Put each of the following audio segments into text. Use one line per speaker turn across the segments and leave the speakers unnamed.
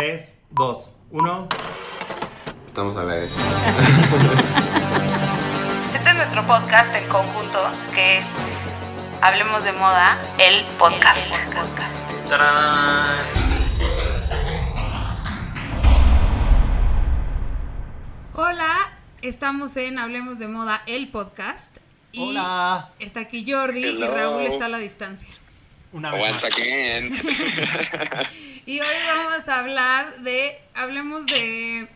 3, 2, 1.
Estamos a la vez.
Este es nuestro podcast en conjunto, que es Hablemos de Moda, el podcast.
¡Tarán!
Hola, estamos en Hablemos de Moda, el podcast. Y
Hola.
Está aquí Jordi y
Hello.
Raúl está a la distancia.
Una vez
Once
más.
again.
Y hoy vamos a hablar de, hablemos de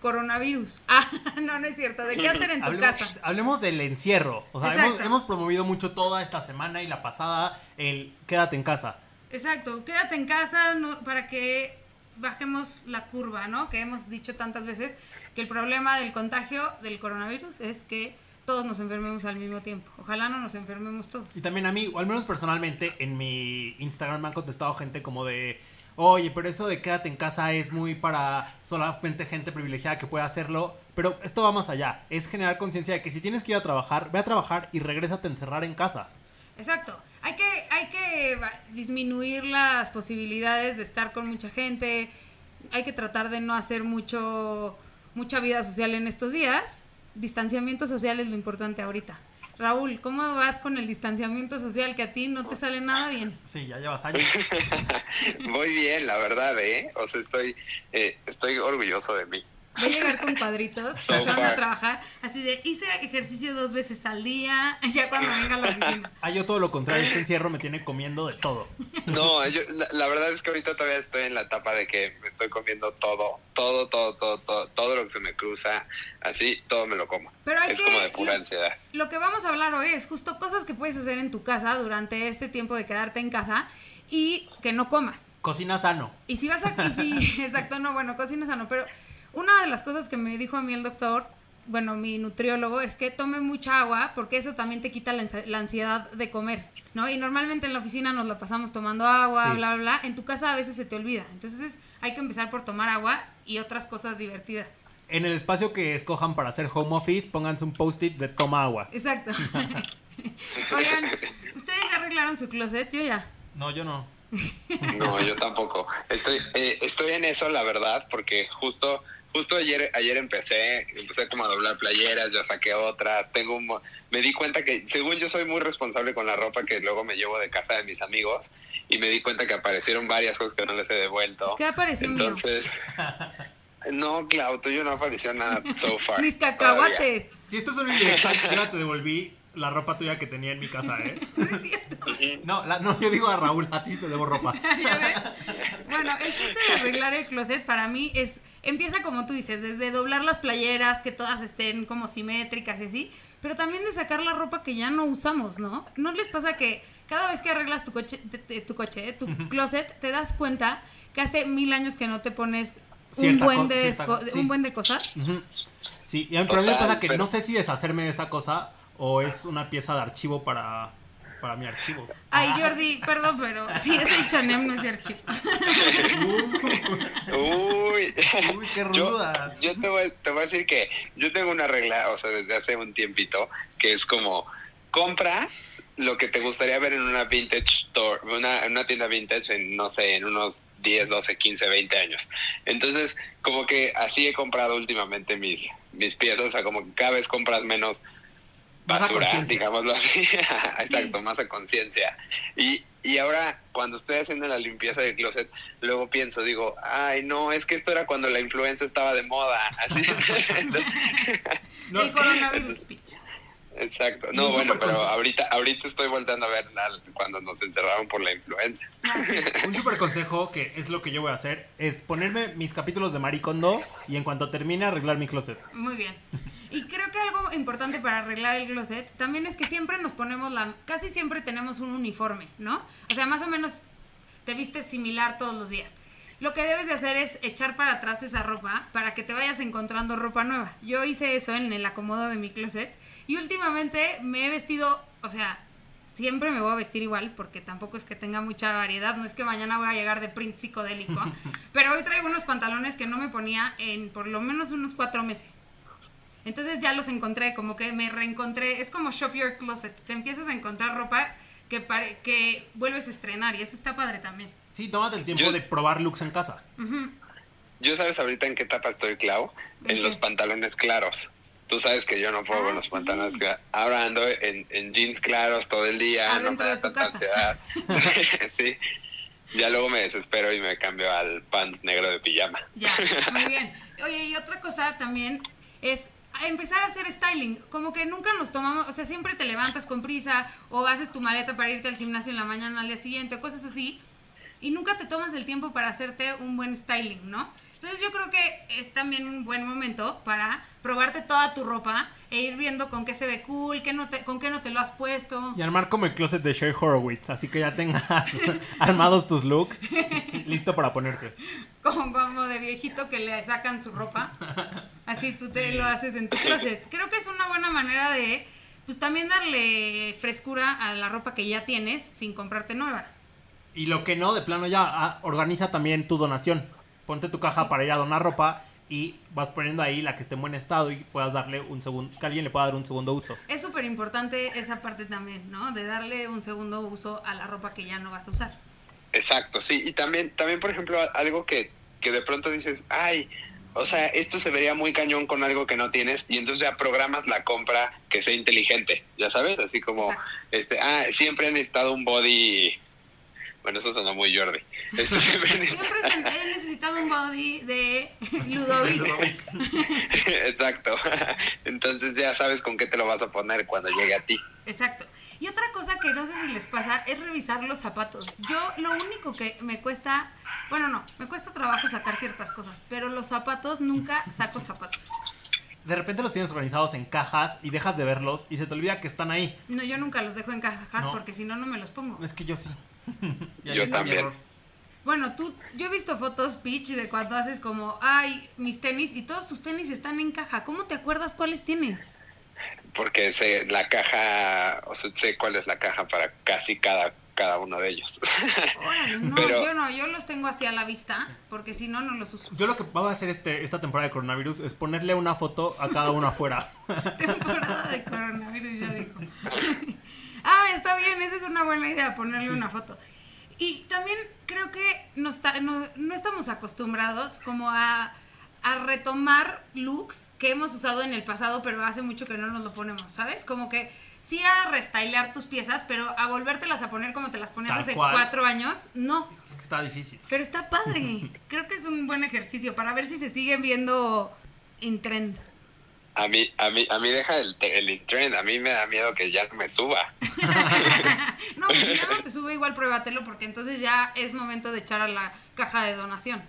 coronavirus. Ah, no, no es cierto, de qué hacer en tu
Hablemos,
casa.
hablemos del encierro. O sea, hemos, hemos promovido mucho toda esta semana y la pasada el quédate en casa.
Exacto, quédate en casa no- para que bajemos la curva, ¿no? Que hemos dicho tantas veces que el problema del contagio del coronavirus es que todos nos enfermemos al mismo tiempo. Ojalá no nos enfermemos todos.
Y también a mí, o al menos personalmente, en mi Instagram me han contestado gente como de, oye, pero eso de quédate en casa es muy para solamente gente privilegiada que puede hacerlo. Pero esto va más allá, es generar conciencia de que si tienes que ir a trabajar, ve a trabajar y regrésate a encerrar en casa.
Exacto. Hay que, hay que disminuir las posibilidades de estar con mucha gente. Hay que tratar de no hacer mucho, mucha vida social en estos días. Distanciamiento social es lo importante ahorita. Raúl, ¿cómo vas con el distanciamiento social que a ti no te sale nada bien?
Sí, ya llevas años.
Muy bien, la verdad, ¿eh? O sea, estoy, eh, estoy orgulloso de mí.
Voy a llegar con cuadritos,
So
a trabajar, así de hice ejercicio dos veces al día, ya cuando venga a la oficina.
Ah, yo todo lo contrario, este encierro me tiene comiendo de todo.
No, yo, la, la verdad es que ahorita todavía estoy en la etapa de que me estoy comiendo todo, todo, todo, todo, todo, todo lo que se me cruza, así, todo me lo como.
Pero hay
es
que-
como de pura
lo-
ansiedad.
Lo que vamos a hablar hoy es justo cosas que puedes hacer en tu casa durante este tiempo de quedarte en casa y que no comas.
Cocina sano.
Y si vas a... y si- exacto, no, bueno, cocina sano, pero una de las cosas que me dijo a mí el doctor, bueno, mi nutriólogo, es que tome mucha agua porque eso también te quita la, ansi- la ansiedad de comer, ¿no? Y normalmente en la oficina nos la pasamos tomando agua,
Sí.
bla, bla, bla. En tu casa a veces se te olvida. Entonces hay que empezar por tomar agua y otras cosas divertidas.
En el espacio que escojan para hacer home office, pónganse un post-it de toma agua.
Exacto. Oigan, ¿ustedes ya arreglaron su closet? Yo ya.
No, yo no.
No, yo tampoco. Estoy, eh, estoy en eso, la verdad, porque justo, justo ayer, ayer empecé, empecé como a doblar playeras, ya saqué otras, tengo un, mo- me di cuenta que, según yo soy muy responsable con la ropa que luego me llevo de casa de mis amigos, y me di cuenta que aparecieron varias cosas que no les he devuelto.
¿Qué apareció mío?
Entonces, no, Clau, tuyo no apareció nada so far.
Mis
todavía.
cacahuates.
Si esto es una indirecta, yo ya te devolví la ropa tuya que tenía en mi casa, ¿eh?
Ujú.
No, la- no, yo digo a Raúl, a ti te debo ropa.
¿Ya ves? Bueno, el chiste de arreglar el closet para mí es, empieza como tú dices, desde doblar las playeras, que todas estén como simétricas y así, pero también de sacar la ropa que ya no usamos, ¿no? ¿No les pasa que cada vez que arreglas tu coche, te- te- tu coche, eh, tu closet, te das cuenta que hace mil años que no te pones un buen de,
cierta- sí.
un buen de cosas?
Sí, y a mí, me pasa que
pero-
no sé si deshacerme de esa cosa o es una pieza de archivo para, para mi archivo.
Ay,
Ah,
Jordi, perdón, pero si es H&M no es de archivo.
Uy,
Uy, qué
Yo-
ruda.
Yo te voy, te voy a decir que yo tengo una regla, o sea, desde hace un tiempito, que es como, compra lo que te gustaría ver en una vintage store, una, en una tienda vintage en, no sé, en unos 10, 12, 15, 20 años. Entonces, como que así he comprado últimamente mis, mis piezas, o sea, como que cada vez compras menos basura, digámoslo así. Exacto,
Sí.
más a conciencia. Y, y ahora, cuando estoy haciendo la limpieza del closet, luego pienso, digo, ay, no, es que esto era cuando la influenza estaba de moda. Así.
No,
el coronavirus, pitch.
Exacto. No, bueno, pero ahorita, ahorita estoy volteando a ver la- cuando nos encerraron por la influenza.
Un super consejo que es lo que yo voy a hacer es ponerme mis capítulos de Maricondo y en cuanto termine arreglar mi closet.
Muy bien. Y creo que algo importante para arreglar el closet también es que siempre nos ponemos la... Casi siempre tenemos un uniforme, ¿no? O sea, más o menos te vistes similar todos los días. Lo que debes de hacer es echar para atrás esa ropa para que te vayas encontrando ropa nueva. Yo hice eso en el acomodo de mi closet y últimamente me he vestido, o sea, siempre me voy a vestir igual porque tampoco es que tenga mucha variedad, no es que mañana voy a llegar de print psicodélico, pero hoy traigo unos pantalones que no me ponía en por lo menos unos cuatro meses. Entonces ya los encontré, como que me reencontré. Es como Shop Your Closet. Te empiezas a encontrar ropa que, pare- que vuelves a estrenar y eso está padre también.
Sí, tómate el tiempo
Yo-
de probar looks en casa.
Yo sabes ahorita en qué etapa estoy, Clau, en
¿En
los pantalones claros. Tú sabes que yo no puedo
Ah,
con los
sí.
pantalones claros. Ahora ando en, en jeans claros todo el día, no me da tanta ansiedad. sí. Ya luego me desespero y me cambio al pants negro de pijama.
Ya, muy bien. Oye, y otra cosa también es empezar a hacer styling. Como que nunca nos tomamos, o sea, siempre te levantas con prisa o haces tu maleta para irte al gimnasio en la mañana al día siguiente, o cosas así. Y nunca te tomas el tiempo para hacerte un buen styling, ¿no? Entonces yo creo que es también un buen momento para probarte toda tu ropa e ir viendo con qué se ve cool, qué no te, con qué no te lo has puesto.
Y armar como el closet de Sher Horowitz, así que ya tengas armados tus looks, listo para ponerse.
como, como de viejito que le sacan su ropa. Así tú te lo haces en tu closet. Creo que es una buena manera de, pues también darle frescura a la ropa que ya tienes sin comprarte nueva.
Y lo que no, de plano ya, ah, organiza también tu donación. Ponte tu caja para ir a donar ropa y vas poniendo ahí la que esté en buen estado y puedas darle un segundo, que alguien le pueda dar un segundo uso.
Es súper importante esa parte también, ¿no? De darle un segundo uso a la ropa que ya no vas a usar.
Exacto, sí. Y también, también por ejemplo, algo que, que de pronto dices, ay, o sea, esto se vería muy cañón con algo que no tienes y entonces ya programas la compra que sea inteligente, ya sabes, así como,
Exacto.
este, ah, siempre he necesitado un body, bueno, eso suena muy Jordi. Este, siempre he
Siempre
necesitado-
he necesitado un body de Ludovic.
Exacto. Entonces ya sabes con qué te lo vas a poner cuando llegue a ti.
Exacto. Y otra cosa que no sé si les pasa es revisar los zapatos. Yo lo único que me cuesta, bueno, no, me cuesta trabajo sacar ciertas cosas, pero los zapatos nunca saco zapatos.
De repente los tienes organizados en cajas y dejas de verlos y se te olvida que están ahí.
No, yo nunca los dejo en cajas
No.
porque si no, no me los pongo.
Es que yo sí.
Yo también.
Bueno, tú, yo he visto fotos, Peach, de cuando haces como, ay, mis tenis y todos tus tenis están en caja. ¿Cómo te acuerdas cuáles tienes?
Porque sé la caja, o sea, sé cuál es la caja para casi cada, cada uno de ellos.
Órale, no,
Pero-
yo no, yo los tengo así a la vista porque si no, no los uso.
Yo lo que voy a hacer este, esta temporada de coronavirus es ponerle una foto a cada uno afuera.
temporada de coronavirus, ya dijo. Ah, está bien, esa es una buena idea, ponerle una foto. Y también creo que no, está, no, no estamos acostumbrados como a, a retomar looks que hemos usado en el pasado, pero hace mucho que no nos lo ponemos, ¿sabes? Como que sí a restylear tus piezas, pero a volvértelas a poner como te las ponías
Tal
hace
cual.
cuatro años, no.
Es que está difícil.
Pero está padre. Creo que es un buen ejercicio para ver si se siguen viendo en trend.
A mí, a mí, a mí deja el, el trend, a mí me da miedo que ya no me suba.
No, pues si ya no te sube, igual pruébatelo porque entonces ya es momento de echar a la caja de donación.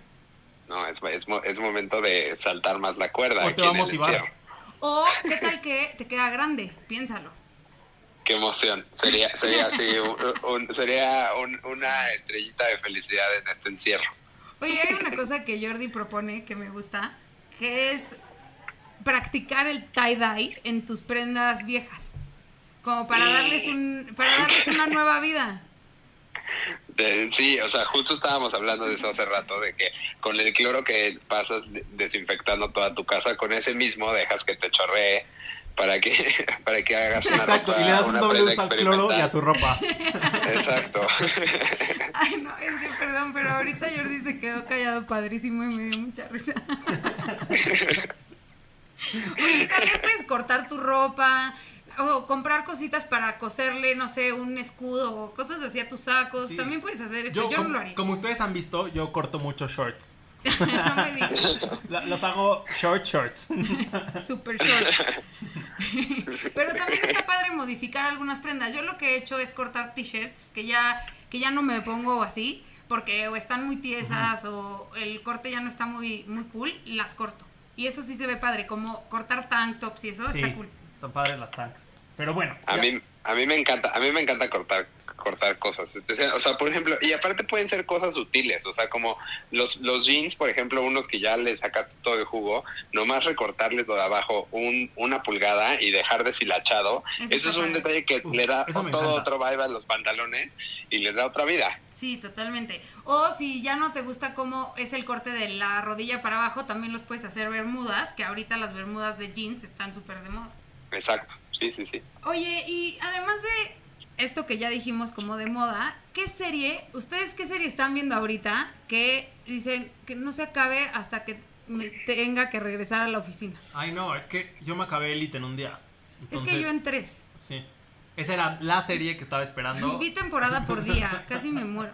No, es, es, mo- es momento de saltar más la cuerda.
O te va a
en el
motivar.
encierro.
O qué tal que te queda grande, piénsalo.
Qué emoción. Sería, sería así, un- un- sería un- una estrellita de felicidad en este encierro.
Oye, hay una cosa que Jordi propone que me gusta, que es practicar el tie-dye en tus prendas viejas. Como para darles un para darles una nueva vida.
De- sí, o sea, justo estábamos hablando de eso hace rato, de que con el cloro que pasas de- desinfectando toda tu casa, con ese mismo dejas que te chorree para que, para que hagas una
Exacto,
ropa,
y le das un doble uso al cloro y a tu ropa.
Exacto.
Ay, no, es que perdón, pero ahorita Jordi se quedó callado padrísimo y me dio mucha risa. Oye, también puedes cortar tu ropa o comprar cositas para coserle, no sé, un escudo o cosas así a tus sacos.
Sí.
También puedes hacer esto.
Yo,
no lo haría.
como ustedes han visto, yo corto muchos shorts.
no me digas.
Los hago short shorts.
Super short. Pero también está padre modificar algunas prendas. Yo lo que he hecho es cortar t-shirts que ya, que ya no me pongo así, porque o están muy tiesas o el corte ya no está muy, muy cool, las corto. Y eso sí se ve padre, como cortar tank tops y eso
Sí,
está cool.
están padres las tanks. Pero bueno.
A
ya-
mí, a mí me encanta, a mí me encanta cortar, cortar cosas, especial, o sea, por ejemplo, y aparte pueden ser cosas sutiles, o sea, como los, los jeans, por ejemplo, unos que ya le sacaste todo el jugo, nomás recortarles lo de abajo un, una pulgada y dejar deshilachado,
Eso
es un detalle que
Uf,
le da todo
encanta.
otro vibe a los pantalones y les da otra vida.
Sí, totalmente. O si ya no te gusta cómo es el corte de la rodilla para abajo, también los puedes hacer bermudas, que ahorita las bermudas de jeans están súper de moda.
Exacto, sí, sí, sí.
Oye, y además de esto que ya dijimos como de moda, ¿qué serie, ustedes qué serie están viendo ahorita que dicen que no se acabe hasta que me tenga que regresar a la oficina?
Ay, no, es que yo me acabé Elite en un día.
es que yo en tres.
Sí. Esa era la serie que estaba esperando.
Vi temporada por día, casi me muero.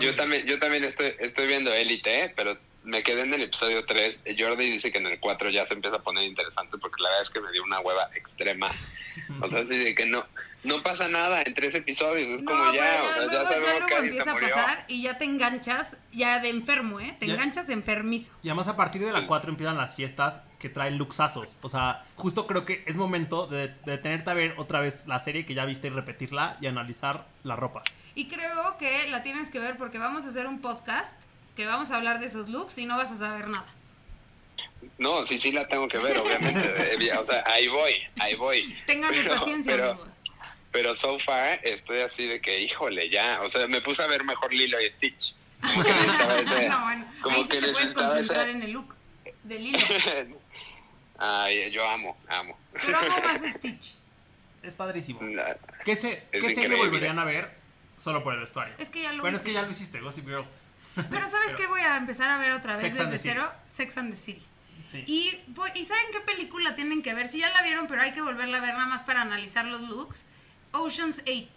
Yo también, yo también estoy, estoy viendo Elite, pero me quedé en el episodio 3. Jordi dice que en el 4 ya se empieza a poner interesante porque la verdad es que me dio una hueva extrema. O sea, así de que no, no pasa nada en tres episodios. Es como ya, o sea, ya sabemos que
empieza a pasar y ya te enganchas ya de enfermo, ¿eh? Te
Ya-
enganchas enfermizo.
Y además a partir de la 4 empiezan las fiestas que traen luxazos. O sea, justo creo que es momento de, de detenerte a ver otra vez la serie que ya viste y repetirla y analizar la ropa.
Y creo que la tienes que ver porque vamos a hacer un podcast que vamos a hablar de esos looks y no vas a saber nada.
No, sí, sí la tengo que ver, obviamente. O sea, ahí voy, ahí voy.
Tengan
Pero-
paciencia,
pero-
amigos.
Pero so far estoy así de que, híjole, ya. O sea, me puse a ver mejor Lilo y Stitch. Como que necesitaba ese.
no, bueno,
como
ahí sí
que
te puedes concentrar
ese-
en el look del hilo.
Ay, yo amo, amo.
Pero amo más Stitch.
Es padrísimo.
La-
¿Qué, se,
Es
¿qué serie volverían a ver solo por el vestuario?
Es que ya lo
Bueno, es
hice.
que ya lo hiciste, Gossip Girl.
Pero ¿sabes
Pero-
qué? Voy a empezar a ver otra vez desde cero. Sex and the City.
Sí.
Y, voy- ¿Y saben qué película tienen que ver? Si ya la vieron, pero hay que volverla a ver nada más para analizar los looks. Ocean's 8.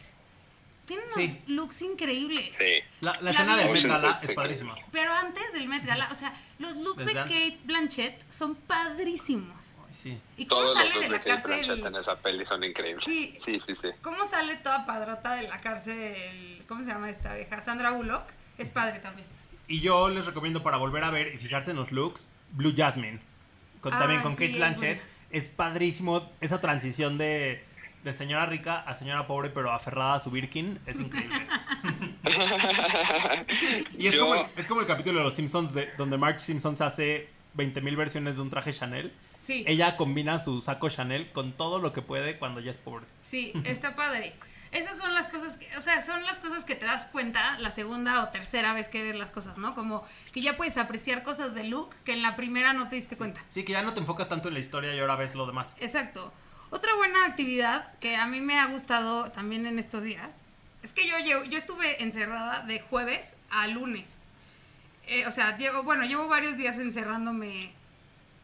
Tiene unos
Sí.
looks increíbles.
Sí.
La, la
La
escena del Met Gala es
sí.
padrísima.
Pero antes del Met Gala, o sea, los looks
Desde
de
antes.
Kate Blanchett son padrísimos.
Sí.
¿Y cómo
Todos
sale
los
de
looks
la
de Kate Blanchett
cárcel?
en esa peli son increíbles.
Sí.
sí, sí. sí.
¿Cómo sale toda padrota de la cárcel? ¿Cómo se llama esta vieja? Sandra Bullock. Es padre también.
Y yo les recomiendo para volver a ver y fijarse en los looks, Blue Jasmine. Con, también
Ah,
con
sí,
Kate
es
Blanchett.
buena.
Es padrísimo esa transición de, de señora rica a señora pobre, pero aferrada a su Birkin. Es increíble. y es,
Yo-
como el, es como el capítulo de Los Simpsons de, donde Marge Simpson se hace 20.000 versiones de un traje Chanel.
Sí.
Ella combina su saco Chanel con todo lo que puede cuando ya es pobre.
Sí, está padre. Esas son las cosas que, o sea, son las cosas que te das cuenta la segunda o tercera vez que ves las cosas, ¿no? Como que ya puedes apreciar cosas de Luke que en la primera no te diste cuenta.
Sí, que ya no te enfocas tanto en la historia y ahora ves lo demás.
Exacto. Otra buena actividad que a mí me ha gustado también en estos días es que yo, llevo- yo estuve encerrada de jueves a lunes. Eh, o sea, llevo, bueno, llevo varios días encerrándome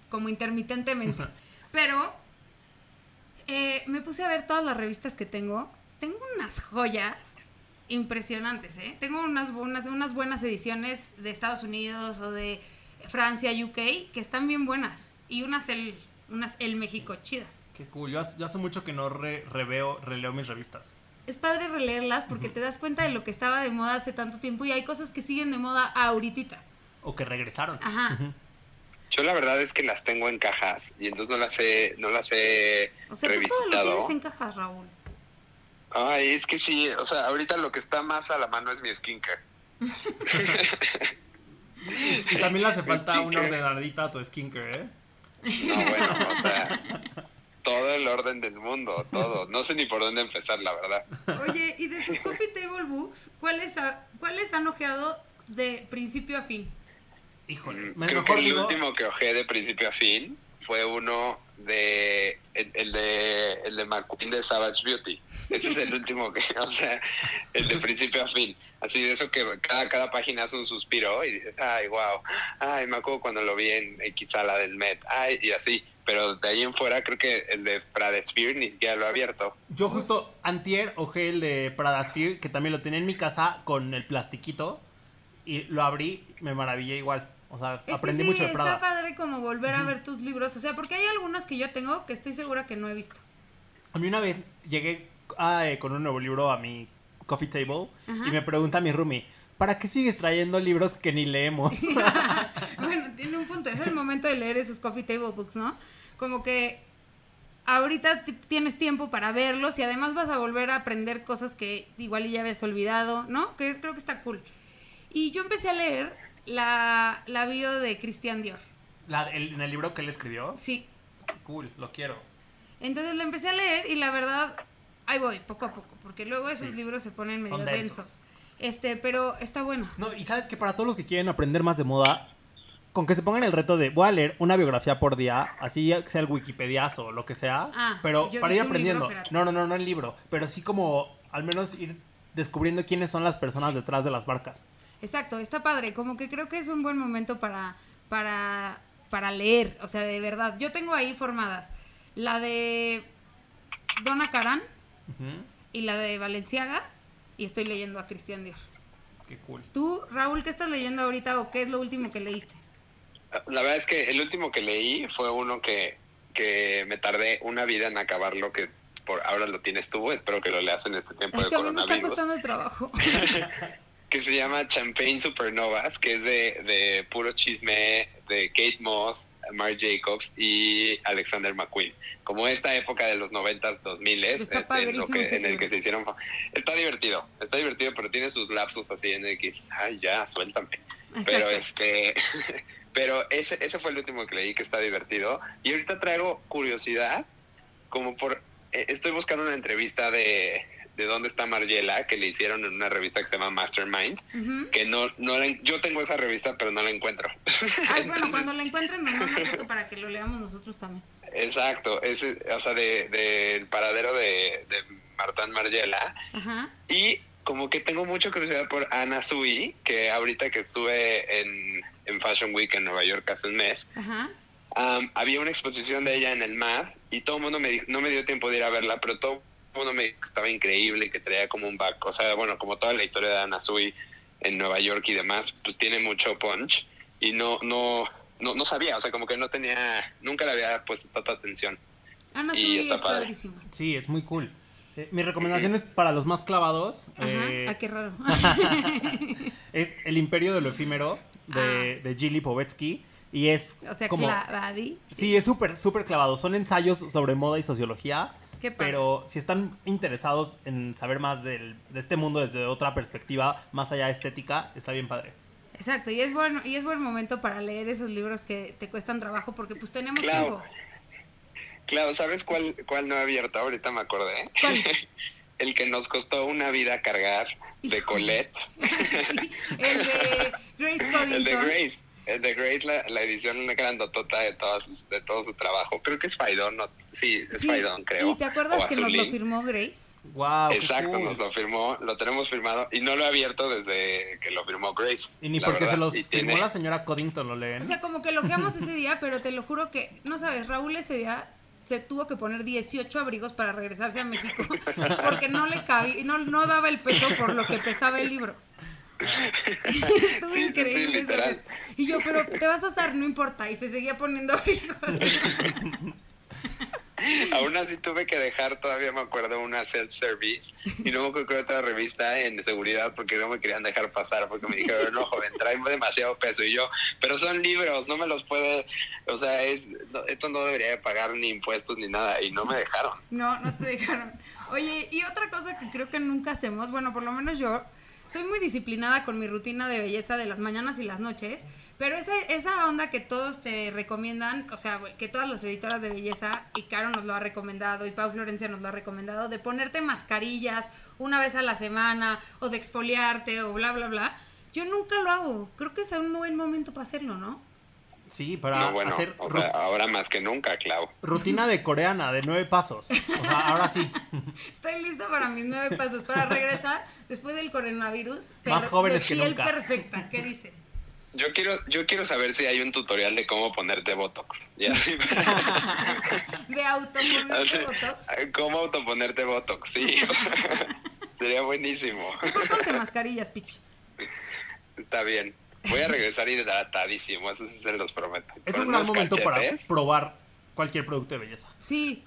como intermitentemente. Pero eh, me puse a ver todas las revistas que tengo. Tengo unas joyas impresionantes, ¿eh? Tengo unas, unas, unas buenas ediciones de Estados Unidos o de Francia, UK, que están bien buenas. Y unas el, unas el México chidas.
Qué cool. Yo hace, yo hace mucho que no re- reveo, releo mis revistas.
Es padre releerlas porque te das cuenta de lo que estaba de moda hace tanto tiempo y hay cosas que siguen de moda ahorita.
O que regresaron.
Ajá.
Yo la verdad es que las tengo en cajas y entonces no las he, no las he
O sea, tú todo lo
revisitado.
tienes en cajas, Raúl.
Ay, es que sí, o sea, ahorita lo que está más a la mano es mi skincare.
Y también le hace falta una ordenadita a tu skincare, ¿eh?
No, bueno, o sea, todo el orden del mundo, todo. No sé ni por dónde empezar, la verdad.
Oye, y de sus coffee table books, ¿cuáles, ha- ¿cuáles han ojeado de principio a fin?
Híjole.
Mm,
me-
Creo
mejor
que el
digo,
último que ojé de principio a fin fue uno de el, el de el de McQueen de Savage Beauty. Ese es el último que, o sea, el de principio a fin. Así de eso que cada, cada página hace un suspiro y dices, ay, wow, ay, me acuerdo cuando lo vi en X sala del Met, ay, y así. Pero de ahí en fuera creo que el de Fred Sphere ni siquiera lo he abierto.
yo justo antier ojé el de Prada Sphere, que también lo tenía en mi casa con el plastiquito. Y lo abrí, me maravillé igual. O sea,
Es
aprendí
que sí,
mucho de
está
Prada.
padre como volver a ver tus libros. O sea, porque hay algunos que yo tengo que estoy segura que no he visto.
A mí una vez llegué ah, eh, con un nuevo libro a mi coffee table
Ajá.
y me pregunta mi roomie, ¿para qué sigues trayendo libros que ni leemos?
bueno, tiene un punto. Es el momento de leer esos coffee table books, ¿no? Como que ahorita ti- tienes tiempo para verlos y además vas a volver a aprender cosas que igual ya habías olvidado, ¿no? Que creo que está cool. Y yo empecé a leer la, la bio de Christian Dior.
La- el- en el libro que él escribió,
Sí.
cool, lo quiero.
Entonces la empecé a leer y la verdad, ahí voy, poco a poco, porque luego esos
Sí.
libros se ponen medio
Son
densos.
densos.
Este, pero está bueno.
No, y sabes que para todos los que quieren aprender más de moda, con que se pongan el reto de voy a leer una biografía por día, así sea el Wikipediazo o lo que sea,
Ah,
pero para ir
libro,
aprendiendo. no, no, no, no el libro, pero sí como al menos ir descubriendo quiénes son las personas detrás de las marcas.
Exacto, está padre. Como que creo que es un buen momento para, para, para leer. O sea, de verdad. Yo tengo ahí formadas la de Donna Karan y la de Valenciaga. Y estoy leyendo a Cristian Dior.
Qué cool.
Tú, Raúl, ¿qué estás leyendo ahorita o qué es lo último que leíste?
La verdad es que el último que leí fue uno que, que me tardé una vida en acabarlo, que por ahora lo tienes tú, espero que lo leas en este tiempo
Es
de
que a mí me está
coronavirus,
costando el trabajo.
que se llama Champagne Supernovas, que es de, de puro chisme de Kate Moss, Marc Jacobs y Alexander McQueen. Como esta época de los 90s, 2000
Está
en, lo que, en el que se hicieron... Está divertido, está divertido, pero tiene sus lapsos así en el que ay, ya, suéltame. Pero este, pero ese, ese fue el último que leí que está divertido. Y ahorita traigo curiosidad, como por, eh, estoy buscando una entrevista de, de dónde está Margiela, que le hicieron en una revista que se llama Mastermind, que no, no la yo tengo esa revista, pero no la encuentro.
Ay, bueno,
Entonces-
cuando la encuentren nos manda foto para que lo leamos nosotros también.
Exacto, ese, o sea, de, del paradero de, de Martán Margiela.
Ajá.
Y como que tengo mucha curiosidad por Ana Sui, que ahorita que estuve en, en Fashion Week en Nueva York hace un mes. Am, había una exposición de ella en el MAD y todo el mundo me no me dio tiempo de ir a verla, pero todo mundo me estaba increíble, que traía como un back, o sea, bueno, como toda la historia de Ana Sui en Nueva York y demás, pues tiene mucho punch y no, no, no, no sabía, o sea, como que no tenía, nunca le había puesto tanta atención.
Ana Sui
está
es
padre.
padrísima.
Sí, es muy cool. Eh, mi recomendación es para los más clavados.
Ajá.
eh,
Ah, qué raro.
es El Imperio de lo Efímero de, de Gilly Povetsky. Y es
Ah. o sea,
como...
clavadi.
Sí, es súper, súper clavado. Son ensayos sobre moda y sociología.
Qué padre.
Pero si están interesados en saber más del- de este mundo desde otra perspectiva, más allá de estética, está bien padre.
Exacto, y es bueno, y es buen momento para leer esos libros que te cuestan trabajo porque pues tenemos
Claro.
tiempo.
Claro, ¿sabes cuál, cuál no he abierto? Ahorita me acordé.
¿Cuál?
el que nos costó una vida cargar de. Colette.
Sí, el de Grace Coddington.
El de Grace. El de Grace, la, la edición grandotota de, todas de todo su trabajo. Creo que es Faidón, no, sí, es
Sí,
Faidón, creo.
¿Y te acuerdas que nos lo firmó Grace?
Wow,
Exacto, nos lo firmó, lo tenemos firmado y no lo he abierto desde que lo firmó Grace.
Y ni porque se
verdad,
los
y
firmó
tiene-
la señora Coddington, lo leen.
O sea, como que loqueamos ese día, pero te lo juro que, no sabes, Raúl ese día se tuvo que poner 18 abrigos para regresarse a México porque no le cabía, no, no daba el peso por lo que pesaba el libro. Estuvo
Sí, sí, sí,
increíble.
literal.
Y yo, pero te vas a asar, no importa. Y se seguía poniendo abrigos.
Aún así tuve que dejar, todavía me acuerdo, una self-service y no me acuerdo qué otra revista en seguridad porque no me querían dejar pasar porque me dijeron, no, joven, trae demasiado peso. Y yo, pero son libros, no me los puede, o sea, es, no, esto no debería de pagar ni impuestos ni nada y no me dejaron.
No, no te dejaron. Oye, y otra cosa que creo que nunca hacemos, bueno, por lo menos yo soy muy disciplinada con mi rutina de belleza de las mañanas y las noches, pero esa, esa onda que todos te recomiendan, o sea, que todas las editoras de belleza, y Caro nos lo ha recomendado, y Pau Florencia nos lo ha recomendado, de ponerte mascarillas una vez a la semana, o de exfoliarte, o bla, bla, bla, yo nunca lo hago. Creo que es un buen momento para hacerlo, ¿no?
Sí, para
No, bueno,
hacer
o sea, ahora más que nunca, Clau.
rutina de coreana de nueve pasos. O sea, ahora sí.
Estoy lista para mis nueve pasos, para regresar después del coronavirus.
Más jóvenes que
de
nunca.
perfecta, ¿qué dice?
Yo quiero, yo quiero saber si hay un tutorial de cómo ponerte Botox. Ya.
De autoponerte botox.
¿Cómo autoponerte Botox? Sí. Sería buenísimo.
Mejor ponte mascarillas, pitch.
Está bien. Voy a regresar hidratadísimo, eso sí se los prometo.
Es un gran momento para probar cualquier producto de belleza.
Sí,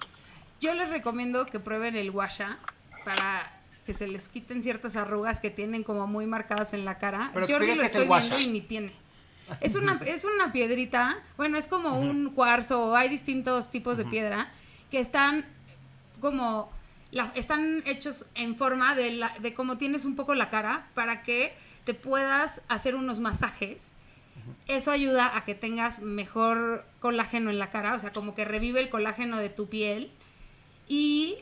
yo les recomiendo que prueben el Washa para que se les quiten ciertas arrugas que tienen como muy marcadas en la cara.
Pero
Jordi lo
qué es
estoy viendo
Washa.
y ni tiene. Es una, es una piedrita, bueno, es como un cuarzo, hay distintos tipos de piedra que están como, la- están hechos en forma de, la, de cómo tienes un poco la cara para que te puedas hacer unos masajes. Eso ayuda a que tengas mejor colágeno en la cara, o sea, como que revive el colágeno de tu piel y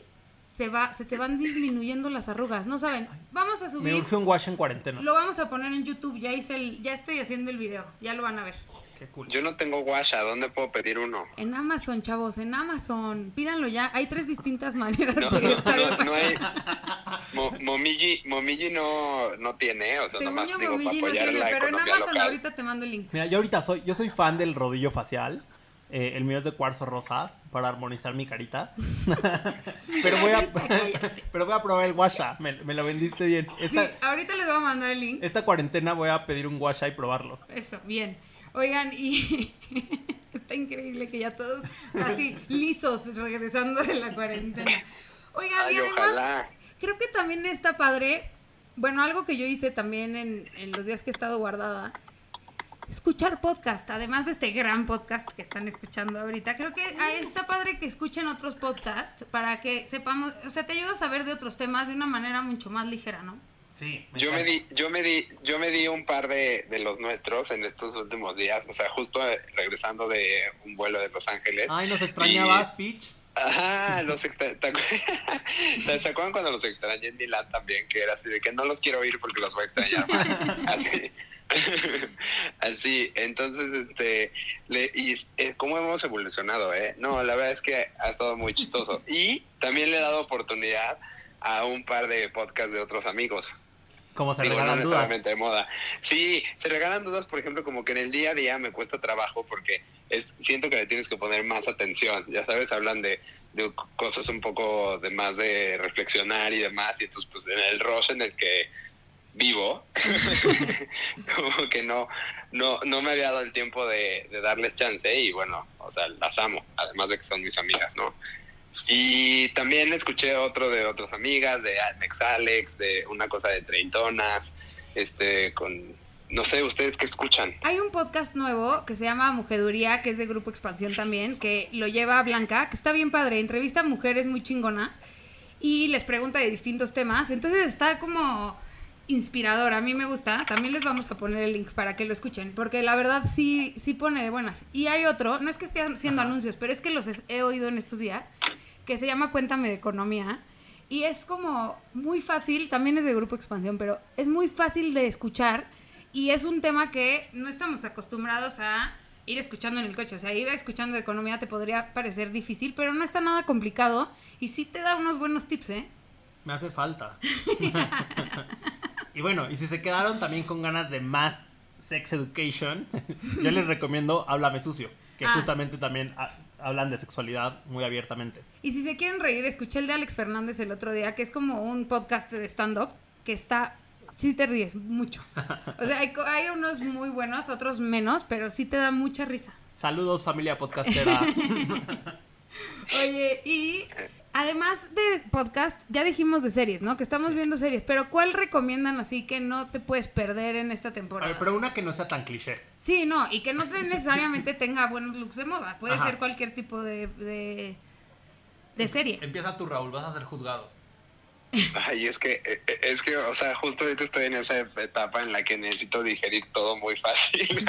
se, va, se te van disminuyendo las arrugas. No saben, vamos a
Me
subir
urge un wash en cuarentena.
lo vamos a poner en YouTube, ya hice el, ya estoy haciendo el video, ya lo van a ver.
Qué cool.
Yo no tengo Washa, ¿dónde puedo pedir uno?
En Amazon, chavos, en Amazon. Pídanlo ya. Hay tres distintas maneras
No,
de
no, no, no hay. Mo- Momiji, Momiji no, no tiene, o sea,
Según
nomás
yo,
digo para apoyar
tiene,
la
pero en Amazon
local.
ahorita te mando el link.
Mira, yo ahorita soy, yo soy fan del rodillo facial. Eh, el mío es de cuarzo rosa para armonizar mi carita. pero voy a pero voy a probar el washa. Me, me lo vendiste bien.
Sí,
Esta,
ahorita les voy a mandar el link.
esta cuarentena voy a pedir un washa y probarlo.
Eso, bien. Oigan, y está increíble que ya todos así lisos regresando de la cuarentena. Oigan,
Ay,
y además,
ojalá.
creo que también está padre, bueno, algo que yo hice también en, en los días que he estado guardada, escuchar podcast, además de este gran podcast que están escuchando ahorita, creo que ah, está padre que escuchen otros podcasts para que sepamos, o sea, te ayuda a saber de otros temas de una manera mucho más ligera, ¿no?
Sí.
Yo me di, yo me di, yo me di un par de, de los nuestros en estos últimos días, o sea, justo eh, regresando de un vuelo de Los Ángeles.
Ay, nos extrañabas, Peach.
Ajá, los extra... ¿Se acuerdan cuando los extrañé en Milán también? Que era así de que no los quiero oír porque los voy a extrañar más. Así. Así, entonces, este, le, y eh, cómo hemos evolucionado, ¿eh? No, la verdad es que ha estado muy chistoso. Y también le he dado oportunidad a un par de podcasts de otros amigos.
Como se
Digo, no
regalan dudas.
necesariamente de moda. Sí, se regalan dudas, por ejemplo, como que en el día a día me cuesta trabajo porque es siento que le tienes que poner más atención. Ya sabes, hablan de, de cosas un poco de más de reflexionar y demás, y entonces pues en el rush en el que vivo, como que no, no, no me había dado el tiempo de, de darles chance y bueno, o sea, las amo, además de que son mis amigas, ¿no? Y también escuché otro de otras amigas, de Alex Alex, de una cosa de treintonas, este, con, no sé, ustedes qué escuchan.
Hay un podcast nuevo que se llama Mujeduría, que es de Grupo Expansión también, que lo lleva Blanca, que está bien padre, entrevista a mujeres muy chingonas y les pregunta de distintos temas. Entonces está como inspirador, a mí me gusta. También les vamos a poner el link para que lo escuchen, porque la verdad sí, sí pone de buenas. Y hay otro, no es que esté haciendo
Ajá.
anuncios, pero es que los he oído en estos días, que se llama Cuéntame de Economía. Y es como muy fácil, también es de Grupo Expansión, pero es muy fácil de escuchar y es un tema que no estamos acostumbrados a ir escuchando en el coche. O sea, ir escuchando de economía te podría parecer difícil, pero no está nada complicado y sí te da unos buenos tips, ¿eh?
Me hace falta. y bueno, y si se quedaron también con ganas de más sex education, yo les recomiendo Háblame Sucio, que
Ah.
justamente también ah, hablan de sexualidad muy abiertamente.
Y si se quieren reír, escuché el de Alex Fernández el otro día, que es como un podcast de stand-up, que está... Sí te ríes mucho. O sea, hay, hay unos muy buenos, otros menos, pero sí te da mucha risa.
Saludos familia podcastera.
Oye, y además de podcast, ya dijimos de series, ¿no? Que estamos viendo series, pero ¿cuál recomiendan así que no te puedes perder en esta
A
temporada?
ver, pero una que no sea tan cliché.
Sí, no, y que no te necesariamente tenga buenos looks de moda. Puede
Ajá.
ser cualquier tipo de, de, de serie.
Empieza tú, Raúl, vas a ser juzgado.
Ay, es que, eh, es que, o sea, justo ahorita estoy en esa etapa en la que necesito digerir todo muy fácil.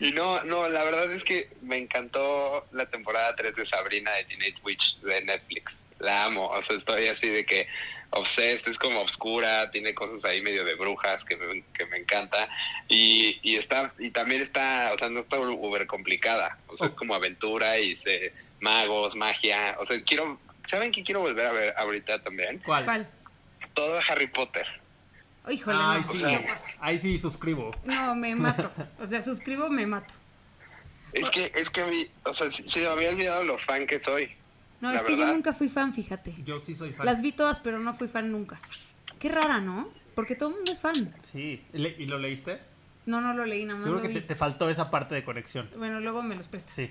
y no, no, la verdad es que me encantó la temporada 3 de Sabrina de Teenage Witch de Netflix. La amo, o sea, estoy así de que obsessed, es como oscura, tiene cosas ahí medio de brujas que me, que me encanta. Y, y está, y también está, o sea, no está uber complicada, o sea, es como aventura y se, magos, magia, o sea, quiero, ¿saben qué quiero volver a ver ahorita también?
¿Cuál?
¿Cuál?
Todo Harry Potter.
Híjole,
Ay,
no.
sí.
o sea-.
Ahí sí suscribo.
No, me mato. O sea, suscribo, me mato.
Es que, es que a mí, o sea, se se me había olvidado lo fan que soy.
No,
La
es que yo nunca fui fan, fíjate.
Yo sí soy fan.
Las vi todas, pero no fui fan nunca. Qué rara, ¿no? Porque todo el mundo es fan.
Sí. ¿Le- ¿Y lo leíste?
No, no lo leí, nada más
Yo
lo
creo que
vi.
te, te faltó esa parte de conexión.
Bueno, luego me los prestas.
Sí.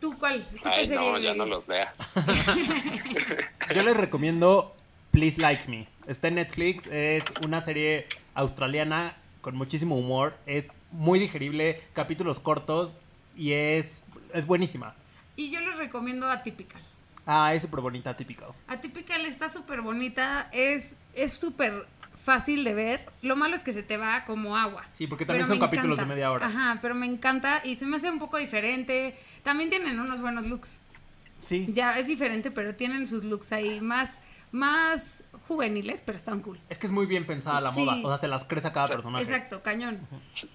¿Tú cuál? ¿Tú qué
Ay, no, ya no los leas.
Yo les recomiendo Please Like Me. Está en Netflix, es una serie australiana con muchísimo humor, es muy digerible, capítulos cortos y es, es buenísima.
Y yo les recomiendo Atypical.
Ah, es súper bonita, típico.
Atypical está súper bonita, es es súper fácil de ver. Lo malo es que se te va como agua.
Sí, porque también
Pero
son capítulos
encanta.
de media hora.
Ajá, pero me encanta y se me hace un poco diferente. También tienen unos buenos looks.
Sí.
Ya es diferente, pero tienen sus looks ahí más, más juveniles, pero están cool.
Es que es muy bien pensada la
Sí.
moda. O sea, se las crece a cada personaje.
Exacto, cañón.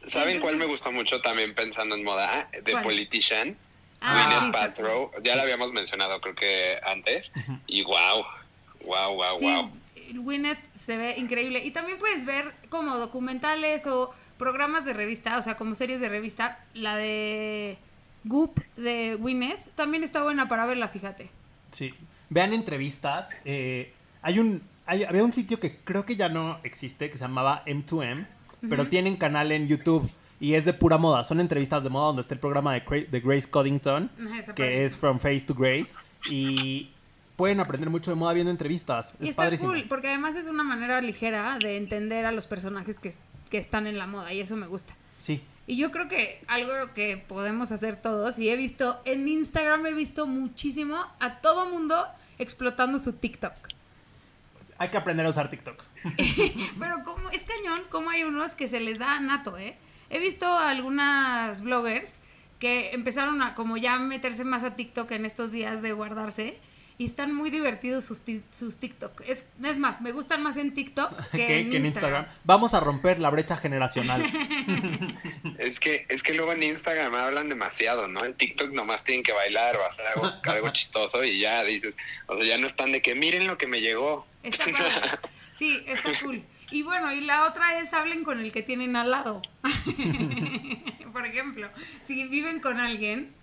¿Saben cuál me gusta mucho también pensando en moda? The
¿Cuál?
Politician.
Ah, sí.
Ya la habíamos mencionado creo que antes. Y wow, wow, wow,
Sí,
wow.
Gwyneth se ve increíble. Y también puedes ver como documentales o programas de revista, o sea, como series de revista. La de Goop de Gwyneth también está buena para verla, fíjate.
Sí. Vean entrevistas. eh, hay un. hay- había un sitio que creo que ya no existe que se llamaba M2M, pero tienen canal en YouTube y es de pura moda. Son entrevistas de moda donde está el programa de, Cra- de Grace Coddington, que es From Face to Grace. Y pueden aprender mucho de moda viendo entrevistas.
Y
Es
está
padrísimo.
cool, porque además es una manera ligera de entender a los personajes que, que están en la moda, y eso me gusta.
Sí.
Y yo creo que algo que podemos hacer todos, y he visto en Instagram, he visto muchísimo a todo mundo explotando su TikTok.
Hay que aprender a usar TikTok.
Pero como es cañón, como hay unos que se les da nato, ¿eh? He visto algunas bloggers que empezaron a como ya meterse más a TikTok en estos días de guardarse y están muy divertidos sus, sus TikTok. Es, es más, me gustan más en TikTok que,
que,
en,
que en
Instagram.
Instagram. Vamos a romper la brecha generacional.
Es que, es que luego en Instagram hablan demasiado, ¿no? En TikTok nomás tienen que bailar o hacer algo, algo chistoso y ya dices, o sea, ya no están de que miren lo que me llegó.
Está padre. Sí, está cool. Y bueno, y la otra es hablen con el que tienen al lado. Por ejemplo, si viven con alguien,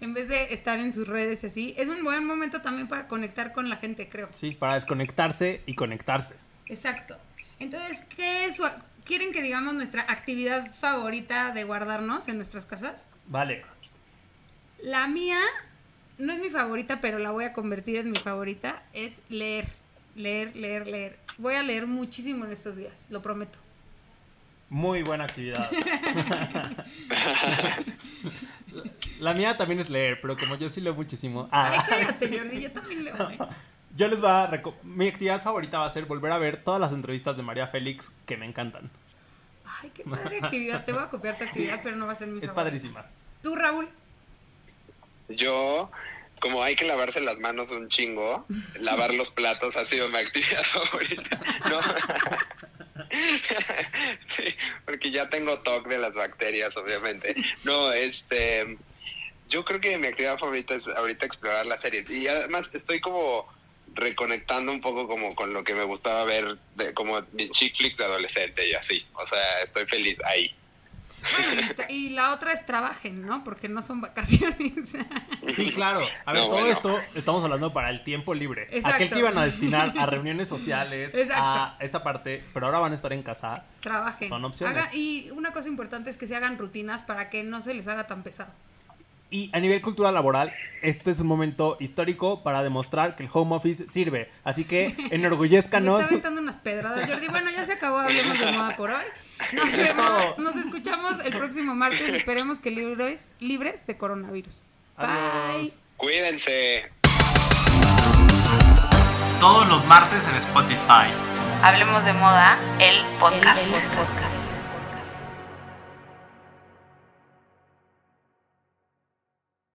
en vez de estar en sus redes y así, es un buen momento también para conectar con la gente, creo.
Sí, para desconectarse y conectarse.
Exacto. Entonces, ¿qué es su- ¿quieren que digamos nuestra actividad favorita de guardarnos en nuestras casas?
Vale.
La mía no es mi favorita, pero la voy a convertir en mi favorita, es leer. Leer, leer, leer. Voy a leer muchísimo en estos días, lo prometo.
Muy buena actividad. La mía también es leer, pero como yo sí leo muchísimo.
Ay,
Ah,
cállate, Jordi, yo también leo, ¿eh?
yo les voy a Mi actividad favorita va a ser volver a ver todas las entrevistas de María Félix que me encantan.
Ay, qué padre actividad. Te voy a copiar tu actividad, pero no va a ser mi
Es
favorita.
padrísima.
¿Tú, Raúl?
Yo, como hay que lavarse las manos un chingo, lavar los platos ha sido mi actividad favorita. No. sí, porque ya tengo TOC de las bacterias, obviamente. No, este. Yo creo que mi actividad favorita es ahorita explorar las series. Y además estoy como reconectando un poco como con lo que me gustaba ver, de, como mis chick flicks de adolescente y así. O sea, estoy feliz ahí.
Bueno, y la otra es trabajen, ¿no? Porque no son vacaciones.
Sí, claro. A ver,
No,
todo
bueno.
esto estamos hablando para el tiempo libre.
Exacto.
Aquel que iban a destinar a reuniones sociales, a
Exacto.
esa parte, pero ahora van a estar en casa.
trabajen.
Son opciones.
Haga- y una cosa importante es que se hagan rutinas para que no se les haga tan pesado.
Y a nivel cultura laboral, este es un momento histórico para demostrar que el home office sirve. Así que
Me
enorgullezcanos.
está aventando unas pedradas, Jordi. Bueno, ya se acabó, hablemos de moda por hoy. Nos vemos, nos escuchamos el próximo martes. Esperemos que libres, libres de coronavirus. Bye.
Adiós.
Cuídense.
Todos los martes en Spotify.
Hablemos de moda, el podcast.
El podcast.